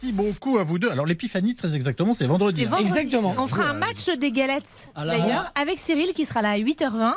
Merci beaucoup à vous deux. Alors l'épiphanie, très exactement, c'est vendredi. Hein. vendredi. Exactement. On fera un match des galettes, d'ailleurs, avec Cyril qui sera là à 8h20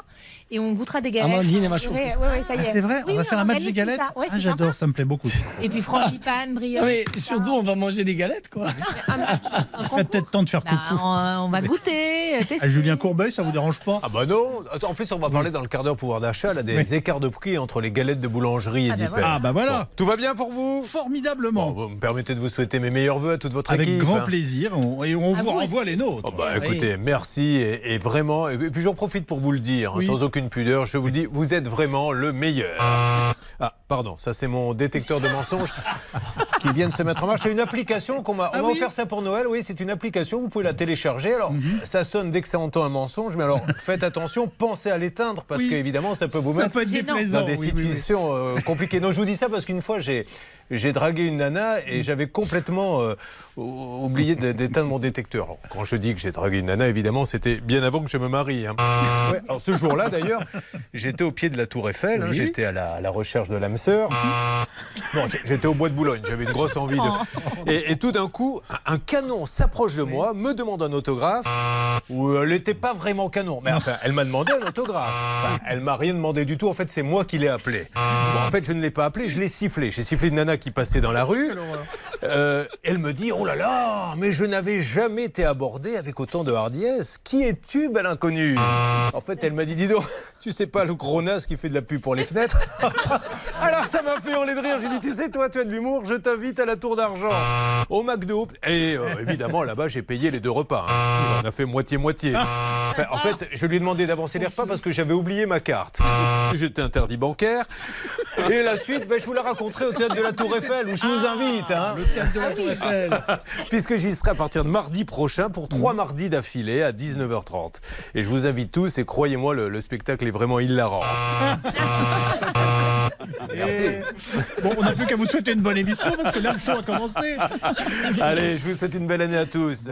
et on goûtera des galettes. Amandine. Ouais, ouais, ouais, Ah, est. c'est vrai Oui, On va oui, faire un match tout galettes ça. Ouais, Ah, j'adore, ça me plaît beaucoup. Et puis frangipane, brioche. Ah, mais surtout, on va manger des galettes, quoi. Il serait peut-être temps de faire Bah, coucou. on, on va goûter, tester. À Julien Courbet, ça vous dérange pas Ah bah non En plus, on va parler dans le quart d'heure pouvoir d'achat là, des Oui. écarts de prix entre les galettes de boulangerie et Ah bah d'hyper. Ah bah voilà Tout va bien pour vous? Bon, Formidablement Vous me permettez de vous souhaiter mes meilleurs voeux à toute votre Avec équipe. grand hein. plaisir, on- et on vous vous renvoie les nôtres. Oh bah écoutez, merci et, vraiment, et puis j'en profite pour vous le dire, hein, sans aucune pudeur, je vous dis, vous êtes vraiment le meilleur. Ah, pardon, ça c'est mon détecteur de mensonges qui vient de se mettre en marche. C'est une application qu'on m'a on Ah oui offert ça pour Noël, oui, c'est une application, vous pouvez la télécharger. Alors, Mhm. ça sonne dès que ça entend un mensonge, mais alors faites attention, pensez à l'éteindre parce Oui. qu'évidemment ça peut vous ça mettre peut être dans des oui, situations euh, compliquées. Non, je vous dis ça parce qu'une fois, j'ai, dragué une nana et j'avais complètement euh, oublié d'éteindre mon détecteur. Alors, quand je dis que j'ai dragué une nana, évidemment, c'était bien avant que je me marie. hein. Ouais, alors ce jour-là, d'ailleurs, j'étais au pied de la Tour Eiffel, hein, j'étais à la, à la recherche de l'âme sœur. Non, j'ai- j'étais au bois de Boulogne, j'avais une grosse envie de... Et, et tout d'un coup, un canon s'approche de moi, me demande un autographe, où elle n'était pas vraiment canon. Mais enfin, elle m'a demandé un autographe. Enfin, elle m'a rien demandé du tout. En fait, c'est moi qui l'ai appelé. Bon, en fait, je ne l'ai pas appelé, je l'ai sifflé. J'ai sifflé une nana qui passait dans la rue. Euh, elle me dit Oh là là, mais je n'avais jamais été abordée avec autant de hardiesse. Qui es-tu, belle inconnue? En fait, elle m'a dit Dis donc, tu sais pas le gros naze qui fait de la pub pour les fenêtres? Alors ça m'a fait hurler de rire. J'ai dit Tu sais, toi, tu as de l'humour, je t'invite à la Tour d'Argent, au McDo. Et euh, évidemment, là-bas, j'ai payé les deux repas. hein. On a fait moitié-moitié. Enfin, en fait, je lui ai demandé d'avancer les repas parce que j'avais oublié ma carte. J'étais interdit bancaire. Et la suite, ben, je vous la raconterai au théâtre de la Tour Eiffel où je vous invite. hein. Le théâtre de la Tour Eiffel. Puisque j'y serai à partir de mardi prochain pour trois mardis d'affilée à 19h30. Et je vous invite tous et croyez-moi, le, le spectacle est vraiment hilarant. Merci. Et- Bon, on n'a plus qu'à vous souhaiter une bonne émission parce que là, le show a commencé. Allez, je vous souhaite une belle année à tous.